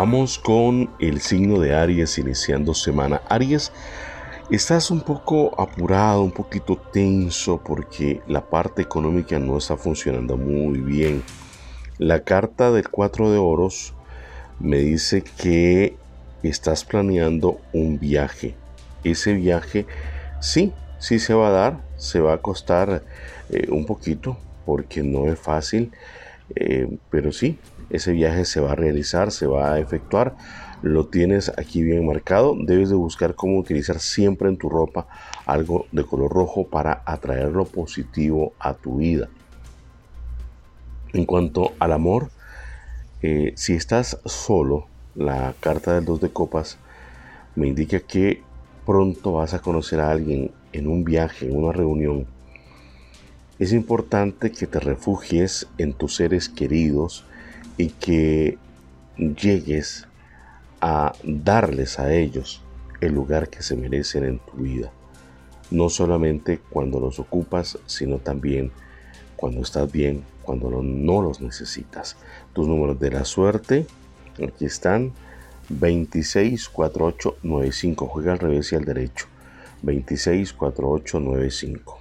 Vamos con el signo de Aries iniciando semana. Aries, estás un poco apurado, un poquito tenso porque la parte económica no está funcionando muy bien. La carta del 4 de oros me dice que estás planeando un viaje. Ese viaje sí, sí se va a dar, se va a costar eh, un poquito porque no es fácil, eh, pero sí, ese viaje se va a realizar, se va a efectuar. Lo tienes aquí bien marcado. Debes de buscar cómo utilizar siempre en tu ropa algo de color rojo para atraer lo positivo a tu vida. En cuanto al amor, eh, si estás solo, la carta del 2 de copas me indica que pronto vas a conocer a alguien en un viaje, en una reunión. Es importante que te refugies en tus seres queridos y que llegues a darles a ellos el lugar que se merecen en tu vida. No solamente cuando los ocupas, sino también cuando estás bien, cuando no los necesitas. Tus números de la suerte, aquí están, 26, 48, 95. Juega al revés y al derecho. 26, 48, 95.